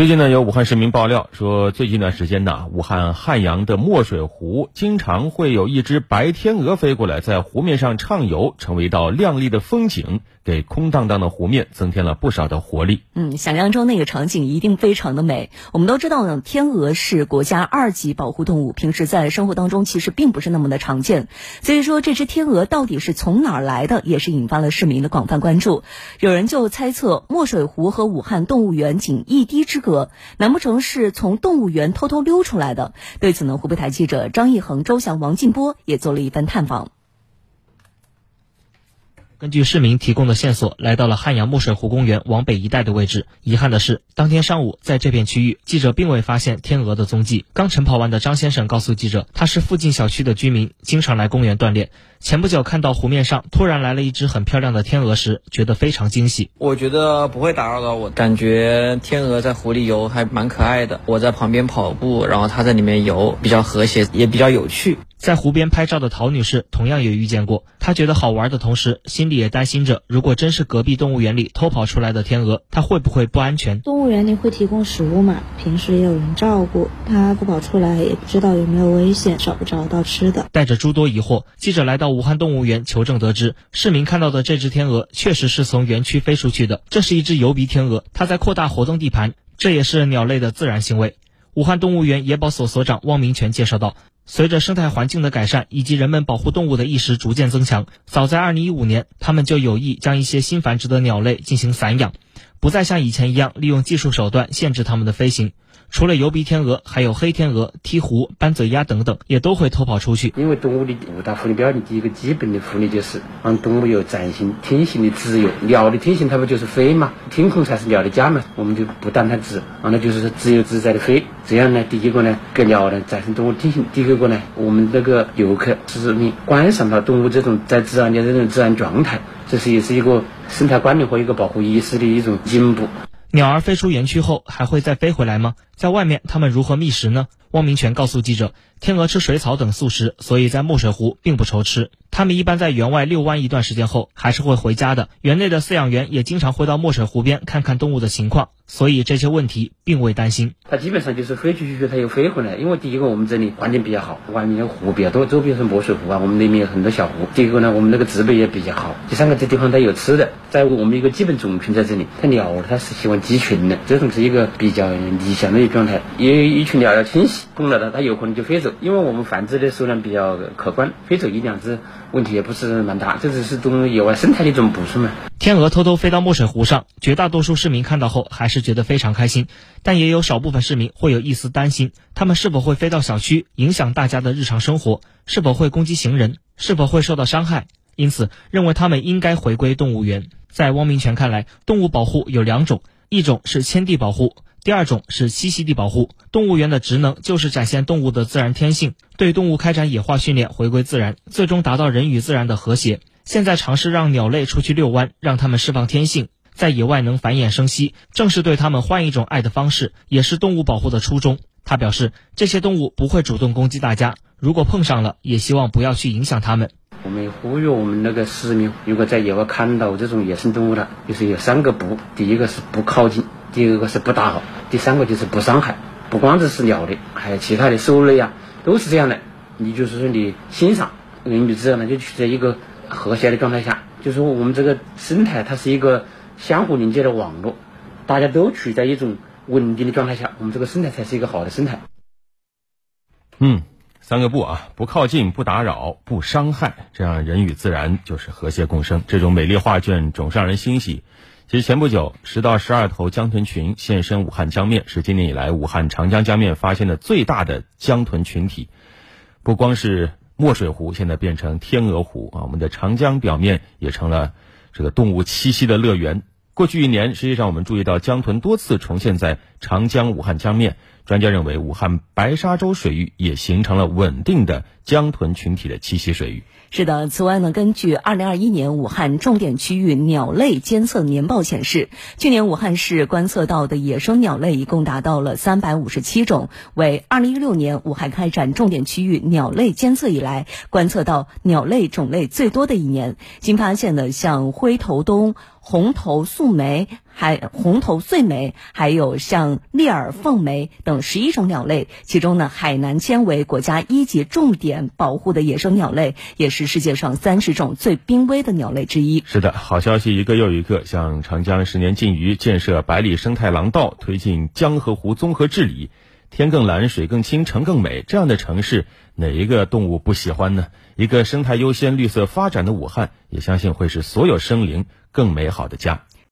最近呢，有武汉市民爆料说，最近一段时间呢，武汉汉阳的墨水湖经常会有一只白天鹅飞过来，在湖面上畅游，成为一道亮丽的风景，给空荡荡的湖面增添了不少的活力。嗯，想象中那个场景一定非常的美。我们都知道呢，天鹅是国家二级保护动物，平时在生活当中其实并不是那么的常见。所以说，这只天鹅到底是从哪儿来的，也是引发了市民的广泛关注。有人就猜测，墨水湖和武汉动物园仅一堤之隔。难不成是从动物园偷偷溜出来的？对此呢，湖北台记者张毅恒、周翔、王静波也做了一番探访。根据市民提供的线索，来到了汉阳墨水湖公园往北一带的位置。遗憾的是，当天上午在这片区域，记者并未发现天鹅的踪迹。刚晨跑完的张先生告诉记者，他是附近小区的居民，经常来公园锻炼。前不久看到湖面上突然来了一只很漂亮的天鹅时，觉得非常惊喜。我觉得不会打扰到我，感觉天鹅在湖里游还蛮可爱的。我在旁边跑步，然后它在里面游，比较和谐，也比较有趣。在湖边拍照的陶女士同样也遇见过，她觉得好玩的同时，心里也担心着，如果真是隔壁动物园里偷跑出来的天鹅，它会不会不安全？动物园里会提供食物嘛，平时也有人照顾，它不跑出来也不知道有没有危险，找不找到吃的。带着诸多疑惑，记者来到武汉动物园求证，得知市民看到的这只天鹅确实是从园区飞出去的，这是一只游鼻天鹅，它在扩大活动地盘，这也是鸟类的自然行为。武汉动物园野保所所长汪明全介绍道。随着生态环境的改善以及人们保护动物的意识逐渐增强，早在2015年，他们就有意将一些新繁殖的鸟类进行散养，不再像以前一样利用技术手段限制它们的飞行。除了油鼻天鹅，还有黑天鹅、鹈鹕、斑嘴鸭等等，也都会偷跑出去。因为动物的五大福利标准，第一个基本的福利就是让动物有展性、天性的自由。鸟的天性它不就是飞嘛？天空才是鸟的家嘛？我们就不让它自，那就是自由自在的飞。这样呢，第一个呢，给鸟呢展现动物天性；第二个呢，我们这个游客市民观赏到动物这种在自然的这种自然状态，这是也是一个生态管理和一个保护意识的一种进步。鸟儿飞出园区后，还会再飞回来吗？在外面，它们如何觅食呢？汪明全告诉记者，天鹅吃水草等素食，所以在墨水湖并不愁吃。它们一般在园外遛弯一段时间后，还是会回家的。园内的饲养员也经常会到墨水湖边看看动物的情况，所以这些问题并未担心。它基本上就是飞出去，它又飞回来。因为第一个，我们这里环境比较好，外面的湖比较多，周边是墨水湖啊，我们那边有很多小湖。第二个呢，我们那个植被也比较好。第三个，这地方它有吃的，在我们一个基本种群在这里。它鸟它是喜欢集群的，这种是一个比较理想的一个状态。因为一群鸟要迁徙，碰到它，它有可能就飞走。因为我们繁殖的数量比较可观，飞走一两只。问题也不是蛮大，这只是种野外生态的一种补充嘛。天鹅偷偷飞到墨水湖上，绝大多数市民看到后还是觉得非常开心，但也有少部分市民会有一丝担心：它们是否会飞到小区，影响大家的日常生活？是否会攻击行人？是否会受到伤害？因此，认为它们应该回归动物园。在汪明荃看来，动物保护有两种，一种是迁地保护。第二种是栖息地保护，动物园的职能就是展现动物的自然天性，对动物开展野化训练，回归自然，最终达到人与自然的和谐。现在尝试让鸟类出去遛弯，让它们释放天性，在野外能繁衍生息，正是对它们换一种爱的方式，也是动物保护的初衷。他表示，这些动物不会主动攻击大家，如果碰上了，也希望不要去影响它们。我们呼吁我们那个市民，如果在野外看到这种野生动物了，就是有三个不，第一个是不靠近。第二个是不打扰，第三个就是不伤害。不光只是鸟类，还有其他的兽类啊，都是这样的。你就是说你欣赏，人与自然呢就处在一个和谐的状态下。就是说我们这个生态它是一个相互连接的网络，大家都处在一种稳定的状态下，我们这个生态才是一个好的生态。嗯，三个不啊，不靠近，不打扰，不伤害，这样人与自然就是和谐共生。这种美丽画卷总是让人欣喜。其实前不久，十到十二头江豚群现身武汉江面，是今年以来武汉长江江面发现的最大的江豚群体。不光是墨水湖，现在变成天鹅湖啊，我们的长江表面也成了这个动物栖息的乐园。过去一年，实际上我们注意到江豚多次重现在长江武汉江面。专家认为，武汉白沙洲水域也形成了稳定的江豚群体的栖息水域。是的，此外呢，根据二零二一年武汉重点区域鸟类监测年报显示，去年武汉市观测到的野生鸟类一共达到了三百五十七种，为二零一六年武汉开展重点区域鸟类监测以来观测到鸟类种类最多的一年。新发现的像灰头鸫。红头素梅、还红头穗梅，还有像利耳凤梅等十一种鸟类。其中呢，海南签为国家一级重点保护的野生鸟类，也是世界上三十种最濒危的鸟类之一。是的，好消息一个又一个，像长江十年禁渔、建设百里生态廊道、推进江河湖综合治理。天更蓝，水更清，城更美，这样的城市，哪一个动物不喜欢呢？一个生态优先、绿色发展的武汉，也相信会是所有生灵更美好的家。